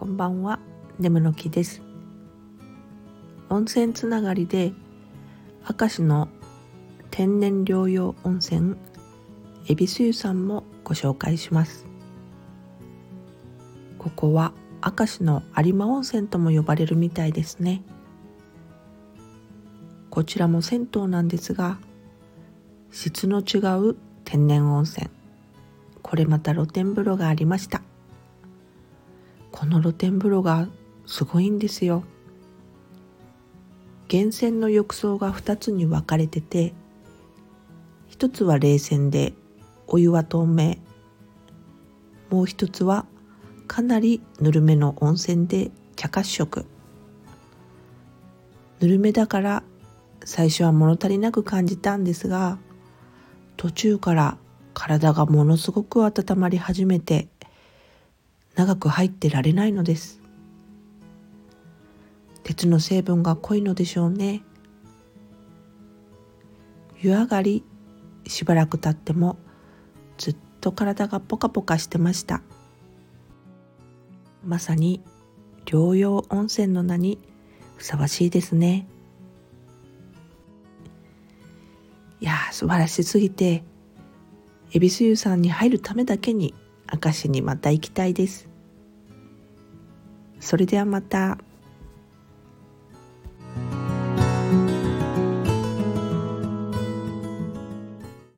こんばんは、眠の木です。温泉つながりで、明石の天然療養温泉、恵比寿湯さんもご紹介します。ここは明石の有馬温泉とも呼ばれるみたいですね。こちらも銭湯なんですが、質の違う天然温泉。これまた露天風呂がありました。この露天風呂がすごいんですよ。源泉の浴槽が2つに分かれてて1つは冷泉でお湯は透明もう一つはかなりぬるめの温泉で茶褐色ぬるめだから最初は物足りなく感じたんですが途中から体がものすごく温まり始めて長く入ってられないのです。鉄の成分が濃いのでしょうね。湯上がりしばらく経ってもずっと体がポカポカしてました。まさに療養温泉の名にふさわしいですね。いや素晴らしすぎて恵比寿湯さんに入るためだけに明石にまた行きたいですそれではまた。